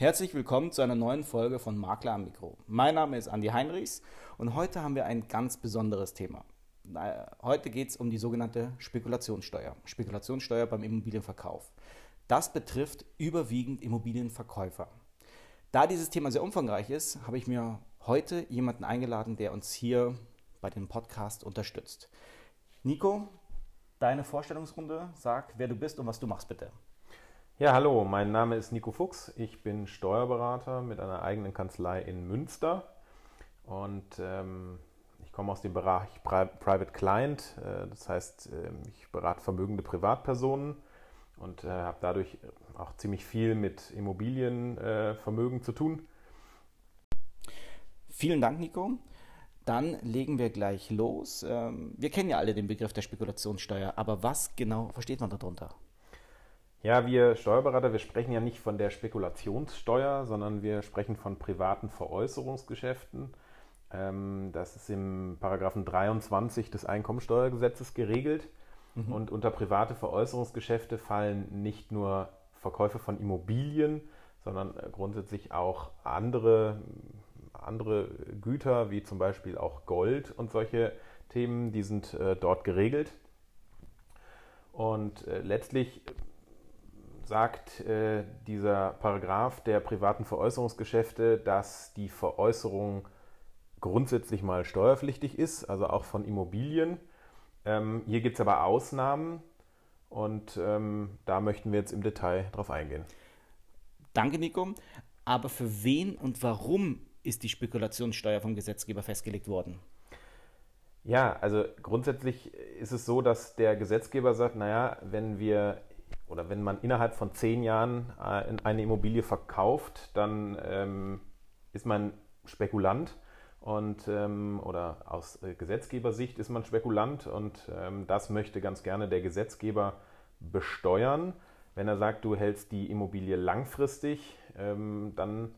Herzlich willkommen zu einer neuen Folge von Makler am Mikro. Mein Name ist Andi Heinrichs und heute haben wir ein ganz besonderes Thema. Heute geht es um die sogenannte Spekulationssteuer. Spekulationssteuer beim Immobilienverkauf. Das betrifft überwiegend Immobilienverkäufer. Da dieses Thema sehr umfangreich ist, habe ich mir heute jemanden eingeladen, der uns hier bei dem Podcast unterstützt. Nico, deine Vorstellungsrunde, sag, wer du bist und was du machst, bitte. Ja, hallo, mein Name ist Nico Fuchs. Ich bin Steuerberater mit einer eigenen Kanzlei in Münster und ähm, ich komme aus dem Bereich Private Client. Äh, das heißt, äh, ich berate vermögende Privatpersonen und äh, habe dadurch auch ziemlich viel mit Immobilienvermögen zu tun. Vielen Dank, Nico. Dann legen wir gleich los. Ähm, wir kennen ja alle den Begriff der Spekulationssteuer, aber was genau versteht man darunter? Ja, wir Steuerberater, wir sprechen ja nicht von der Spekulationssteuer, sondern wir sprechen von privaten Veräußerungsgeschäften. Ähm, das ist im Paragraphen 23 des Einkommensteuergesetzes geregelt. Mhm. Und unter private Veräußerungsgeschäfte fallen nicht nur Verkäufe von Immobilien, sondern äh, grundsätzlich auch andere, andere Güter, wie zum Beispiel auch Gold und solche Themen, die sind äh, dort geregelt. Und äh, letztlich sagt äh, dieser Paragraph der privaten Veräußerungsgeschäfte, dass die Veräußerung grundsätzlich mal steuerpflichtig ist, also auch von Immobilien. Ähm, hier gibt es aber Ausnahmen und ähm, da möchten wir jetzt im Detail drauf eingehen. Danke, Nico. Aber für wen und warum ist die Spekulationssteuer vom Gesetzgeber festgelegt worden? Ja, also grundsätzlich ist es so, dass der Gesetzgeber sagt, naja, wenn wir oder wenn man innerhalb von zehn Jahren äh, eine Immobilie verkauft, dann ähm, ist man Spekulant und ähm, oder aus äh, Gesetzgebersicht ist man Spekulant und ähm, das möchte ganz gerne der Gesetzgeber besteuern. Wenn er sagt, du hältst die Immobilie langfristig, ähm, dann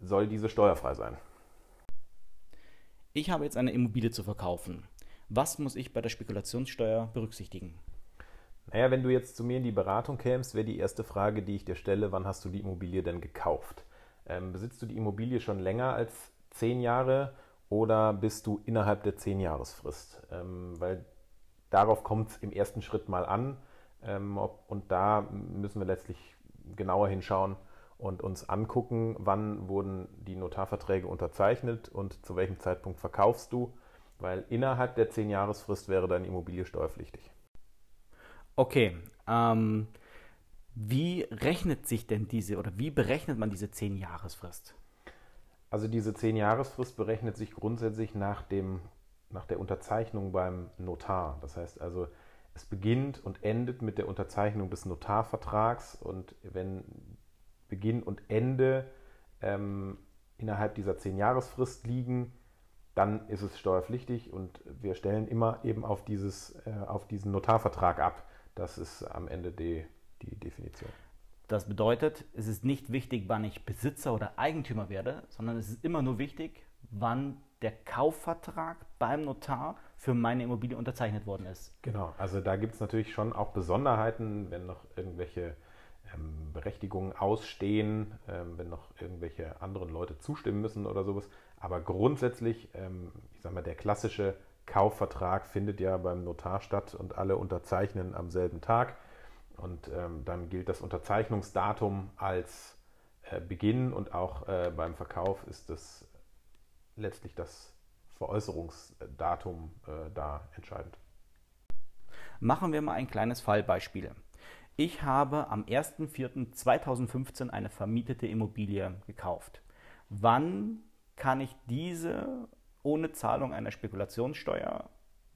soll diese steuerfrei sein. Ich habe jetzt eine Immobilie zu verkaufen. Was muss ich bei der Spekulationssteuer berücksichtigen? Naja, wenn du jetzt zu mir in die Beratung kämst, wäre die erste Frage, die ich dir stelle, wann hast du die Immobilie denn gekauft? Ähm, besitzt du die Immobilie schon länger als zehn Jahre oder bist du innerhalb der zehn Jahresfrist? Ähm, weil darauf kommt es im ersten Schritt mal an ähm, ob, und da müssen wir letztlich genauer hinschauen und uns angucken, wann wurden die Notarverträge unterzeichnet und zu welchem Zeitpunkt verkaufst du, weil innerhalb der zehn Jahresfrist wäre deine Immobilie steuerpflichtig. Okay, ähm, wie rechnet sich denn diese oder wie berechnet man diese 10-Jahresfrist? Also diese 10-Jahresfrist berechnet sich grundsätzlich nach, dem, nach der Unterzeichnung beim Notar. Das heißt also, es beginnt und endet mit der Unterzeichnung des Notarvertrags und wenn Beginn und Ende ähm, innerhalb dieser 10-Jahresfrist liegen, dann ist es steuerpflichtig und wir stellen immer eben auf, dieses, äh, auf diesen Notarvertrag ab. Das ist am Ende die, die Definition. Das bedeutet, es ist nicht wichtig, wann ich Besitzer oder Eigentümer werde, sondern es ist immer nur wichtig, wann der Kaufvertrag beim Notar für meine Immobilie unterzeichnet worden ist. Genau, also da gibt es natürlich schon auch Besonderheiten, wenn noch irgendwelche ähm, Berechtigungen ausstehen, ähm, wenn noch irgendwelche anderen Leute zustimmen müssen oder sowas. Aber grundsätzlich, ähm, ich sage mal, der klassische Kaufvertrag findet ja beim Notar statt und alle unterzeichnen am selben Tag. Und ähm, dann gilt das Unterzeichnungsdatum als äh, Beginn und auch äh, beim Verkauf ist es letztlich das Veräußerungsdatum äh, da entscheidend. Machen wir mal ein kleines Fallbeispiel. Ich habe am 1.4.2015 eine vermietete Immobilie gekauft. Wann kann ich diese ohne Zahlung einer Spekulationssteuer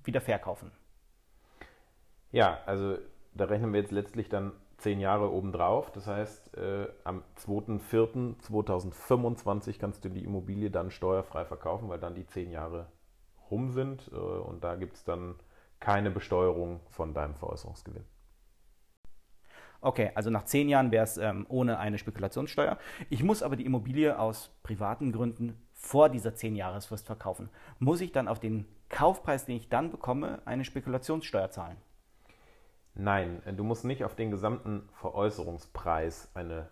wieder verkaufen. Ja, also da rechnen wir jetzt letztlich dann zehn Jahre obendrauf. Das heißt, äh, am 2.4.2025 kannst du die Immobilie dann steuerfrei verkaufen, weil dann die zehn Jahre rum sind äh, und da gibt es dann keine Besteuerung von deinem Veräußerungsgewinn. Okay, also nach zehn Jahren wäre es ähm, ohne eine Spekulationssteuer. Ich muss aber die Immobilie aus privaten Gründen vor dieser 10-Jahresfrist verkaufen, muss ich dann auf den Kaufpreis, den ich dann bekomme, eine Spekulationssteuer zahlen? Nein, du musst nicht auf den gesamten Veräußerungspreis eine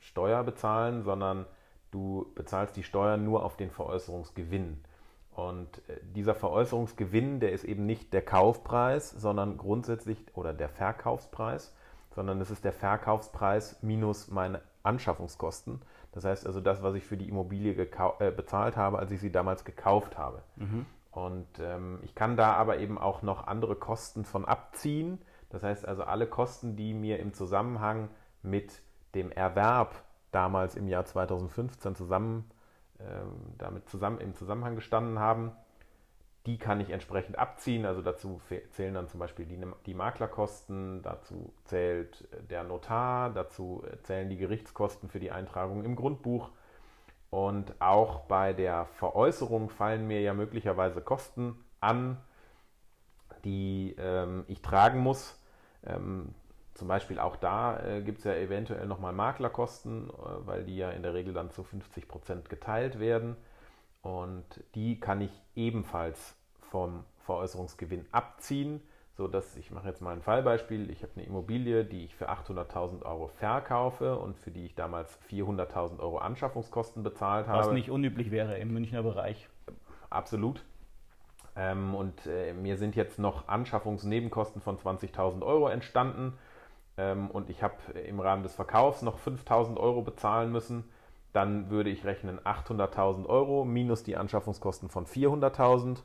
Steuer bezahlen, sondern du bezahlst die Steuer nur auf den Veräußerungsgewinn. Und äh, dieser Veräußerungsgewinn, der ist eben nicht der Kaufpreis, sondern grundsätzlich oder der Verkaufspreis, sondern es ist der Verkaufspreis minus meine Anschaffungskosten. Das heißt also das, was ich für die Immobilie äh, bezahlt habe, als ich sie damals gekauft habe. Mhm. Und ähm, ich kann da aber eben auch noch andere Kosten von abziehen. Das heißt also alle Kosten, die mir im Zusammenhang mit dem Erwerb damals im Jahr 2015 zusammen, äh, damit zusammen im Zusammenhang gestanden haben, die kann ich entsprechend abziehen. Also dazu zählen dann zum Beispiel die, die, Maklerkosten, dazu zählt äh, der Notar, dazu äh, zählen die Gerichtskosten für die Eintragung im Grundbuch. Und auch bei der Veräußerung fallen mir ja möglicherweise Kosten an, die ähm, ich tragen muss. Ähm, zum Beispiel auch da äh, gibt es ja eventuell nochmal Maklerkosten, äh, weil die ja in der Regel dann zu 50 Prozent geteilt werden. Und die kann ich ebenfalls vom Veräußerungsgewinn abziehen, sodass ich mache jetzt mal ein Fallbeispiel. Ich habe eine Immobilie, die ich für 800.000 Euro verkaufe und für die ich damals 400.000 Euro Anschaffungskosten bezahlt habe. Was nicht unüblich wäre im Münchner Bereich. Absolut. Ähm, und äh, mir sind jetzt noch Anschaffungsnebenkosten von 20.000 Euro entstanden ähm, und ich habe im Rahmen des Verkaufs noch 5.000 Euro bezahlen müssen dann würde ich rechnen 800.000 Euro minus die Anschaffungskosten von 400.000,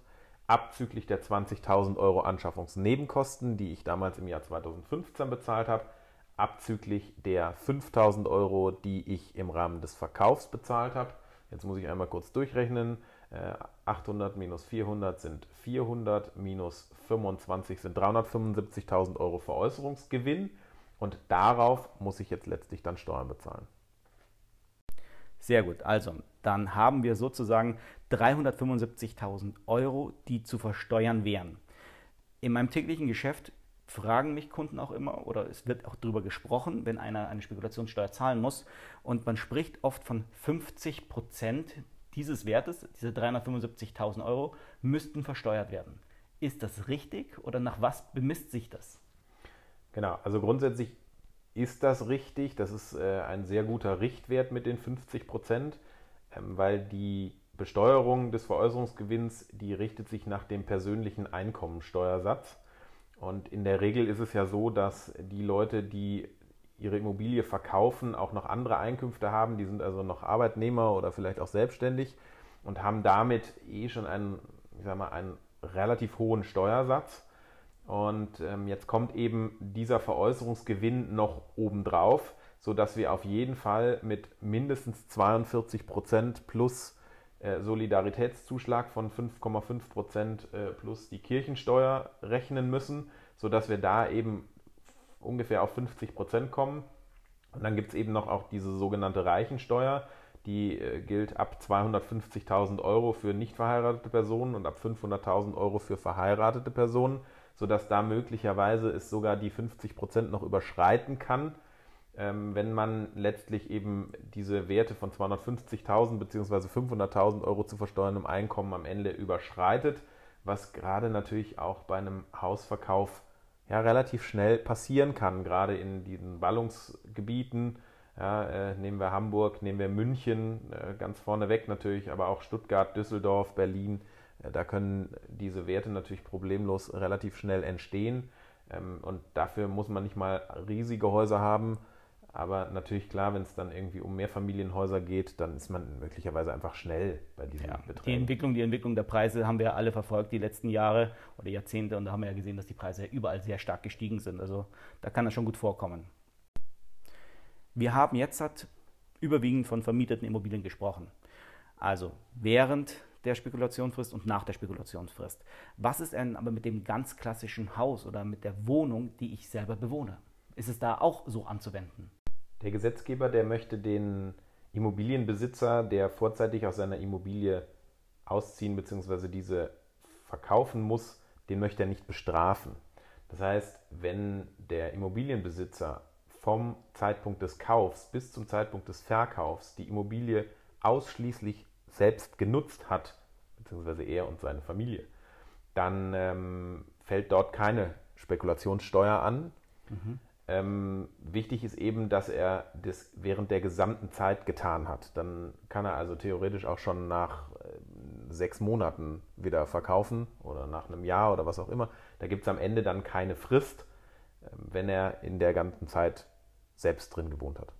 abzüglich der 20.000 Euro Anschaffungsnebenkosten, die ich damals im Jahr 2015 bezahlt habe, abzüglich der 5.000 Euro, die ich im Rahmen des Verkaufs bezahlt habe. Jetzt muss ich einmal kurz durchrechnen. 800 äh, minus 400 sind 400, minus 25 sind 375.000 Euro Veräußerungsgewinn und darauf muss ich jetzt letztlich dann Steuern bezahlen. Sehr gut. Also, dann haben wir sozusagen 375.000 Euro, die zu versteuern wären. In meinem täglichen Geschäft fragen mich Kunden auch immer, oder es wird auch darüber gesprochen, wenn einer eine Spekulationssteuer zahlen muss. Und man spricht oft von 50 Prozent dieses Wertes, diese 375.000 Euro, müssten versteuert werden. Ist das richtig oder nach was bemisst sich das? Genau, also grundsätzlich ist das richtig? Das ist äh, ein sehr guter Richtwert mit den 50 Prozent, ähm, weil die Besteuerung des Veräußerungsgewinns, die richtet sich nach dem persönlichen Einkommensteuersatz. Und in der Regel ist es ja so, dass die Leute, die ihre Immobilie verkaufen, auch noch andere Einkünfte haben. Die sind also noch Arbeitnehmer oder vielleicht auch selbstständig und haben damit eh schon einen, ich sag mal, einen relativ hohen Steuersatz. Und ähm, jetzt kommt eben dieser Veräußerungsgewinn noch obendrauf, sodass wir auf jeden Fall mit mindestens 42 Prozent plus äh, Solidaritätszuschlag von 5,5 Prozent äh, plus die Kirchensteuer rechnen müssen, sodass wir da eben ungefähr auf 50 Prozent kommen. Und dann gibt es eben noch auch diese sogenannte Reichensteuer, die äh, gilt ab 250.000 Euro für nicht verheiratete Personen und ab 500.000 Euro für verheiratete Personen sodass da möglicherweise es sogar die 50 Prozent noch überschreiten kann, ähm, wenn man letztlich eben diese Werte von 250.000 bzw. 500.000 Euro zu versteuerndem Einkommen am Ende überschreitet, was gerade natürlich auch bei einem Hausverkauf ja, relativ schnell passieren kann, gerade in diesen Ballungsgebieten. Ja, äh, nehmen wir Hamburg, nehmen wir München, äh, ganz vorneweg natürlich, aber auch Stuttgart, Düsseldorf, Berlin. Da können diese Werte natürlich problemlos relativ schnell entstehen. Ähm, und dafür muss man nicht mal riesige Häuser haben. Aber natürlich klar, wenn es dann irgendwie um Mehrfamilienhäuser geht, dann ist man möglicherweise einfach schnell bei diesen ja, Beträgen. Die Entwicklung, die Entwicklung der Preise haben wir alle verfolgt die letzten Jahre oder Jahrzehnte und da haben wir ja gesehen, dass die Preise überall sehr stark gestiegen sind. Also da kann das schon gut vorkommen. Wir haben jetzt hat überwiegend von vermieteten Immobilien gesprochen. Also während der Spekulationsfrist und nach der Spekulationsfrist. Was ist denn aber mit dem ganz klassischen Haus oder mit der Wohnung, die ich selber bewohne? Ist es da auch so anzuwenden? Der Gesetzgeber, der möchte den Immobilienbesitzer, der vorzeitig aus seiner Immobilie ausziehen bzw. diese verkaufen muss, den möchte er nicht bestrafen. Das heißt, wenn der Immobilienbesitzer vom Zeitpunkt des Kaufs bis zum Zeitpunkt des Verkaufs die Immobilie ausschließlich selbst genutzt hat, beziehungsweise er und seine Familie, dann ähm, fällt dort keine Spekulationssteuer an. Mhm. Ähm, wichtig ist eben, dass er das während der gesamten Zeit getan hat. Dann kann er also theoretisch auch schon nach äh, sechs Monaten wieder verkaufen oder nach einem Jahr oder was auch immer. Da gibt es am Ende dann keine Frist, äh, wenn er in der ganzen Zeit selbst drin gewohnt hat.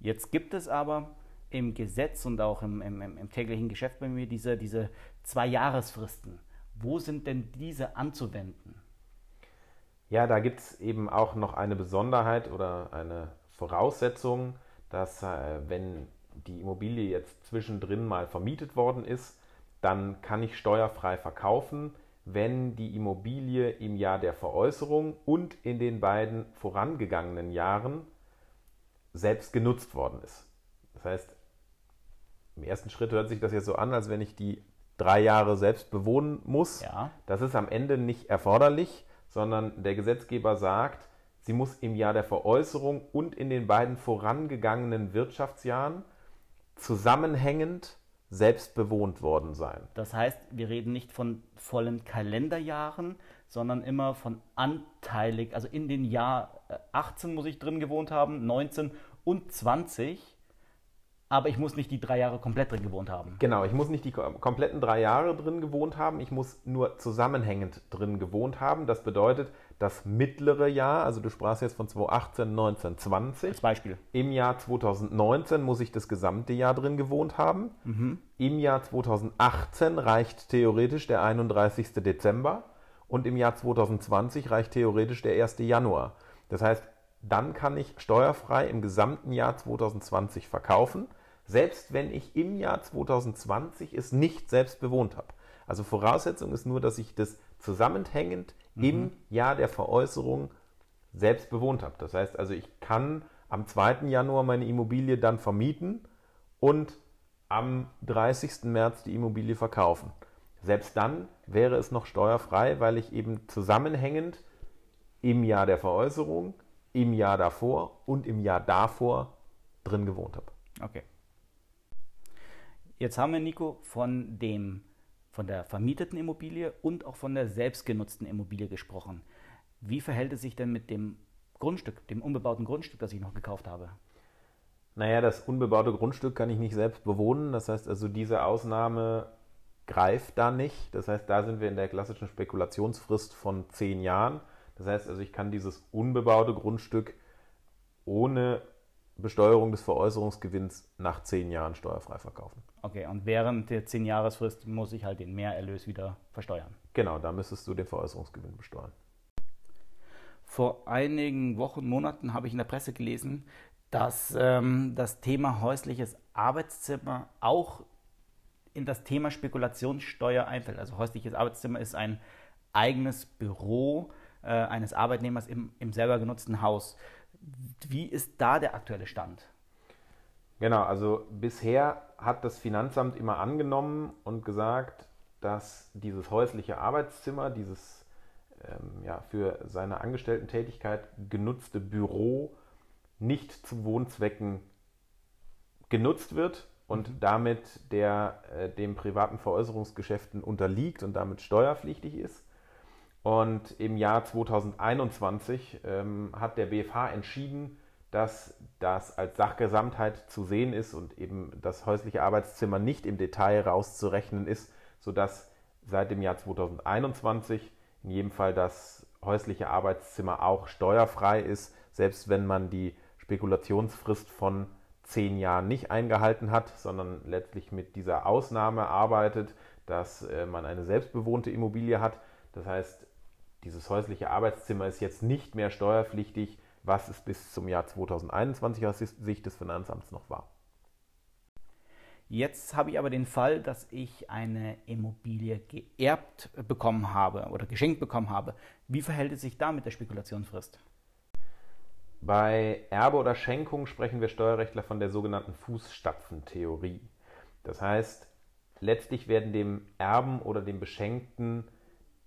Jetzt gibt es aber im Gesetz und auch im, im, im täglichen Geschäft bei mir diese, diese zwei Jahresfristen. Wo sind denn diese anzuwenden? Ja, da gibt es eben auch noch eine Besonderheit oder eine Voraussetzung, dass äh, wenn die Immobilie jetzt zwischendrin mal vermietet worden ist, dann kann ich steuerfrei verkaufen, wenn die Immobilie im Jahr der Veräußerung und in den beiden vorangegangenen Jahren selbst genutzt worden ist. Das heißt, im ersten Schritt hört sich das jetzt so an, als wenn ich die drei Jahre selbst bewohnen muss. Ja. Das ist am Ende nicht erforderlich sondern der Gesetzgeber sagt, sie muss im Jahr der Veräußerung und in den beiden vorangegangenen Wirtschaftsjahren zusammenhängend selbst bewohnt worden sein. Das heißt, wir reden nicht von vollen Kalenderjahren, sondern immer von anteilig, also in den Jahr 18 äh, muss ich drin gewohnt haben, 19 und 20 aber ich muss nicht die drei Jahre komplett drin gewohnt haben. Genau, ich muss nicht die kompletten drei Jahre drin gewohnt haben, ich muss nur zusammenhängend drin gewohnt haben. Das bedeutet, das mittlere Jahr, also du sprachst jetzt von 2018, 19, 20. Als Beispiel. Im Jahr 2019 muss ich das gesamte Jahr drin gewohnt haben. Mhm. Im Jahr 2018 reicht theoretisch der 31. Dezember und im Jahr 2020 reicht theoretisch der 1. Januar. Das heißt, dann kann ich steuerfrei im gesamten Jahr 2020 verkaufen selbst wenn ich im Jahr 2020 es nicht selbst bewohnt habe. Also Voraussetzung ist nur, dass ich das zusammenhängend mhm. im Jahr der Veräußerung selbst bewohnt habe. Das heißt also, ich kann am 2. Januar meine Immobilie dann vermieten und am 30. März die Immobilie verkaufen. Selbst dann wäre es noch steuerfrei, weil ich eben zusammenhängend im Jahr der Veräußerung, im Jahr davor und im Jahr davor drin gewohnt habe. Okay. Jetzt haben wir, Nico, von, dem, von der vermieteten Immobilie und auch von der selbstgenutzten Immobilie gesprochen. Wie verhält es sich denn mit dem Grundstück, dem unbebauten Grundstück, das ich noch gekauft habe? Naja, das unbebaute Grundstück kann ich nicht selbst bewohnen. Das heißt also, diese Ausnahme greift da nicht. Das heißt, da sind wir in der klassischen Spekulationsfrist von zehn Jahren. Das heißt also, ich kann dieses unbebaute Grundstück ohne Besteuerung des Veräußerungsgewinns nach zehn Jahren steuerfrei verkaufen. Okay, und während der zehn Jahresfrist muss ich halt den Mehrerlös wieder versteuern. Genau, da müsstest du den Veräußerungsgewinn besteuern. Vor einigen Wochen, Monaten habe ich in der Presse gelesen, dass ähm, das Thema häusliches Arbeitszimmer auch in das Thema Spekulationssteuer einfällt. Also häusliches Arbeitszimmer ist ein eigenes Büro äh, eines Arbeitnehmers im, im selber genutzten Haus. Wie ist da der aktuelle Stand? Genau, also bisher hat das Finanzamt immer angenommen und gesagt, dass dieses häusliche Arbeitszimmer, dieses ähm, ja, für seine Angestellten-Tätigkeit genutzte Büro nicht zu Wohnzwecken genutzt wird und mhm. damit der äh, dem privaten Veräußerungsgeschäften unterliegt und damit steuerpflichtig ist. Und im Jahr 2021 ähm, hat der BFH entschieden, dass das als Sachgesamtheit zu sehen ist und eben das häusliche Arbeitszimmer nicht im Detail rauszurechnen ist, sodass seit dem Jahr 2021 in jedem Fall das häusliche Arbeitszimmer auch steuerfrei ist, selbst wenn man die Spekulationsfrist von zehn Jahren nicht eingehalten hat, sondern letztlich mit dieser Ausnahme arbeitet, dass äh, man eine selbstbewohnte Immobilie hat. Das heißt, dieses häusliche Arbeitszimmer ist jetzt nicht mehr steuerpflichtig, was es bis zum Jahr 2021 aus Sicht des Finanzamts noch war. Jetzt habe ich aber den Fall, dass ich eine Immobilie geerbt bekommen habe oder geschenkt bekommen habe. Wie verhält es sich da mit der Spekulationsfrist? Bei Erbe oder Schenkung sprechen wir Steuerrechtler von der sogenannten Fußstapfentheorie. Das heißt, letztlich werden dem Erben oder dem Beschenkten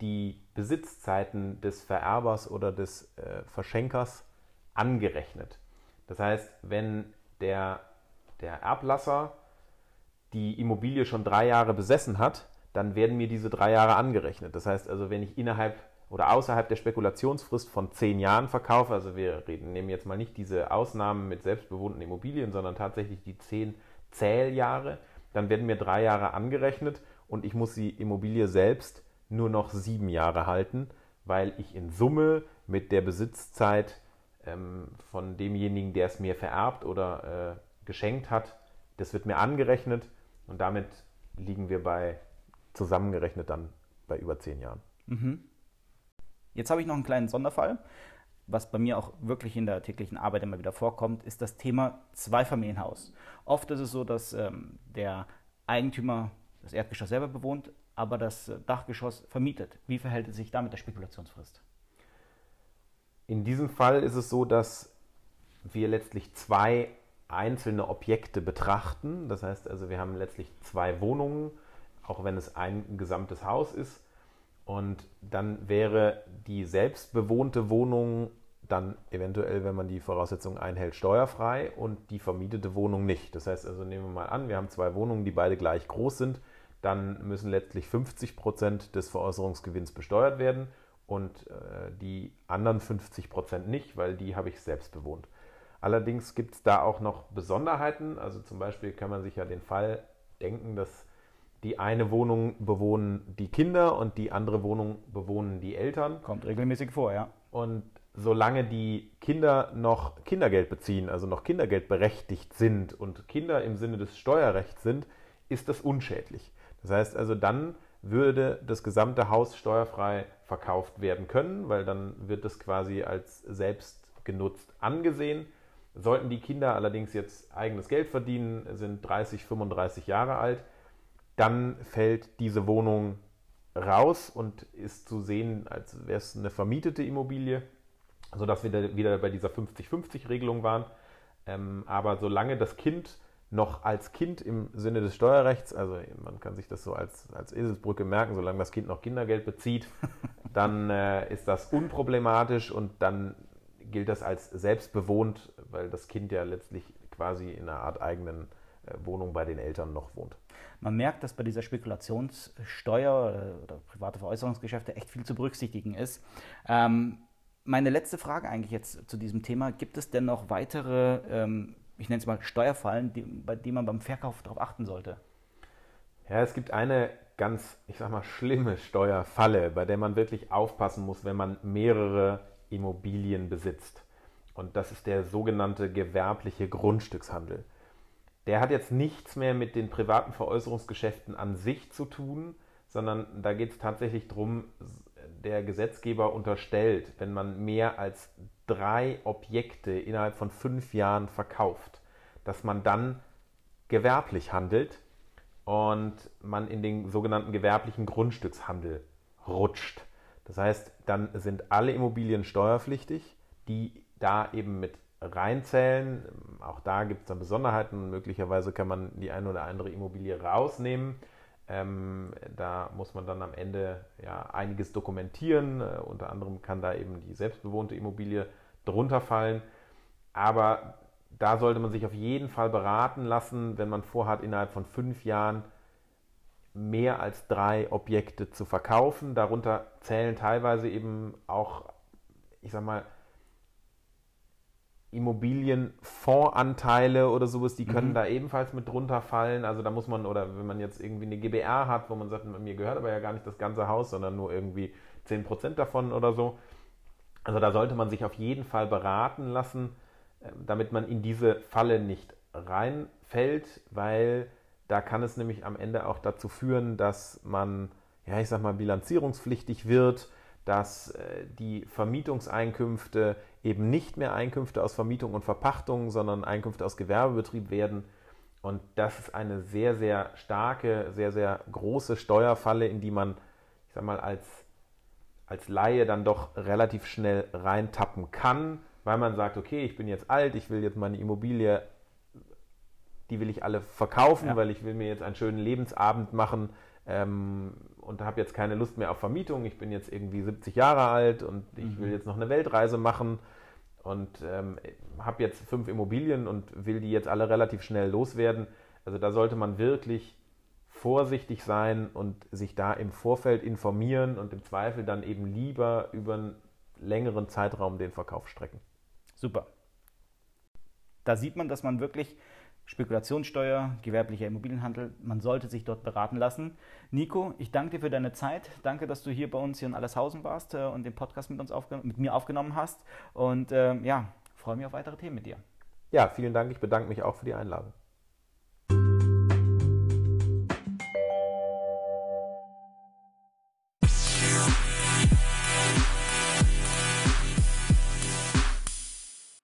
die Besitzzeiten des Vererbers oder des äh, Verschenkers angerechnet. Das heißt, wenn der, der Erblasser die Immobilie schon drei Jahre besessen hat, dann werden mir diese drei Jahre angerechnet. Das heißt also, wenn ich innerhalb oder außerhalb der Spekulationsfrist von zehn Jahren verkaufe, also wir reden, nehmen jetzt mal nicht diese Ausnahmen mit selbstbewohnten Immobilien, sondern tatsächlich die zehn Zähljahre, dann werden mir drei Jahre angerechnet und ich muss die Immobilie selbst nur noch sieben Jahre halten, weil ich in Summe mit der Besitzzeit ähm, von demjenigen, der es mir vererbt oder äh, geschenkt hat, das wird mir angerechnet und damit liegen wir bei zusammengerechnet dann bei über zehn Jahren. Mhm. Jetzt habe ich noch einen kleinen Sonderfall. Was bei mir auch wirklich in der täglichen Arbeit immer wieder vorkommt, ist das Thema Zweifamilienhaus. Oft ist es so, dass ähm, der Eigentümer das Erdgeschoss selber bewohnt, aber das Dachgeschoss vermietet. Wie verhält es sich da mit der Spekulationsfrist? In diesem Fall ist es so, dass wir letztlich zwei einzelne Objekte betrachten. Das heißt also, wir haben letztlich zwei Wohnungen, auch wenn es ein gesamtes Haus ist. Und dann wäre die selbstbewohnte Wohnung dann eventuell, wenn man die Voraussetzungen einhält, steuerfrei und die vermietete Wohnung nicht. Das heißt also, nehmen wir mal an, wir haben zwei Wohnungen, die beide gleich groß sind, dann müssen letztlich 50 Prozent des Veräußerungsgewinns besteuert werden und äh, die anderen 50 Prozent nicht, weil die habe ich selbst bewohnt. Allerdings gibt es da auch noch Besonderheiten. Also zum Beispiel kann man sich ja den Fall denken, dass die eine Wohnung bewohnen die Kinder und die andere Wohnung bewohnen die Eltern. Kommt regelmäßig vor, ja. Und solange die Kinder noch Kindergeld beziehen, also noch Kindergeld berechtigt sind und Kinder im Sinne des Steuerrechts sind, ist das unschädlich. Das heißt also, dann würde das gesamte Haus steuerfrei verkauft werden können, weil dann wird das quasi als selbst genutzt angesehen. Sollten die Kinder allerdings jetzt eigenes Geld verdienen, sind 30, 35 Jahre alt, dann fällt diese Wohnung raus und ist zu sehen, als wäre es eine vermietete Immobilie, sodass wir wieder bei dieser 50-50-Regelung waren. Ähm, aber solange das Kind noch als Kind im Sinne des Steuerrechts, also man kann sich das so als, als Eselsbrücke merken, solange das Kind noch Kindergeld bezieht, dann äh, ist das unproblematisch und dann gilt das als selbstbewohnt, weil das Kind ja letztlich quasi in einer Art eigenen äh, Wohnung bei den Eltern noch wohnt. Man merkt, dass bei dieser Spekulationssteuer äh, oder private Veräußerungsgeschäfte echt viel zu berücksichtigen ist. Ähm, meine letzte Frage eigentlich jetzt zu diesem Thema. Gibt es denn noch weitere ähm, ich nenne es mal Steuerfallen, die, bei denen man beim Verkauf darauf achten sollte? Ja, es gibt eine ganz, ich sag mal, schlimme Steuerfalle, bei der man wirklich aufpassen muss, wenn man mehrere Immobilien besitzt. Und das ist der sogenannte gewerbliche Grundstückshandel. Der hat jetzt nichts mehr mit den privaten Veräußerungsgeschäften an sich zu tun, sondern da geht es tatsächlich darum, der Gesetzgeber unterstellt, wenn man mehr als drei Objekte innerhalb von fünf Jahren verkauft, dass man dann gewerblich handelt und man in den sogenannten gewerblichen Grundstückshandel rutscht. Das heißt, dann sind alle Immobilien steuerpflichtig, die da eben mit reinzählen. Auch da gibt es dann Besonderheiten. Möglicherweise kann man die eine oder andere Immobilie rausnehmen. Ähm, da muss man dann am Ende ja, einiges dokumentieren. Äh, unter anderem kann da eben die selbstbewohnte Immobilie drunter fallen. Aber da sollte man sich auf jeden Fall beraten lassen, wenn man vorhat, innerhalb von fünf Jahren mehr als drei Objekte zu verkaufen. Darunter zählen teilweise eben auch, ich sag mal, Immobilienfondsanteile oder sowas, die können mhm. da ebenfalls mit drunter fallen. Also da muss man, oder wenn man jetzt irgendwie eine GBR hat, wo man sagt, mir gehört aber ja gar nicht das ganze Haus, sondern nur irgendwie 10% davon oder so. Also da sollte man sich auf jeden Fall beraten lassen, ähm, damit man in diese Falle nicht reinfällt, weil da kann es nämlich am Ende auch dazu führen, dass man, ja, ich sag mal, bilanzierungspflichtig wird, dass äh, die Vermietungseinkünfte eben nicht mehr Einkünfte aus Vermietung und Verpachtung, sondern Einkünfte aus Gewerbebetrieb werden. Und das ist eine sehr, sehr starke, sehr, sehr große Steuerfalle, in die man, ich sag mal, als, als Laie dann doch relativ schnell reintappen kann, weil man sagt, okay, ich bin jetzt alt, ich will jetzt meine Immobilie, die will ich alle verkaufen, ja. weil ich will mir jetzt einen schönen Lebensabend machen ähm, und habe jetzt keine Lust mehr auf Vermietung. Ich bin jetzt irgendwie 70 Jahre alt und ich mhm. will jetzt noch eine Weltreise machen und ähm, habe jetzt fünf Immobilien und will die jetzt alle relativ schnell loswerden. Also da sollte man wirklich vorsichtig sein und sich da im Vorfeld informieren und im Zweifel dann eben lieber über einen längeren Zeitraum den Verkauf strecken. Super. Da sieht man, dass man wirklich Spekulationssteuer, gewerblicher Immobilienhandel, man sollte sich dort beraten lassen. Nico, ich danke dir für deine Zeit. Danke, dass du hier bei uns hier in Allershausen warst äh, und den Podcast mit, uns mit mir aufgenommen hast. Und äh, ja, freue mich auf weitere Themen mit dir. Ja, vielen Dank. Ich bedanke mich auch für die Einladung.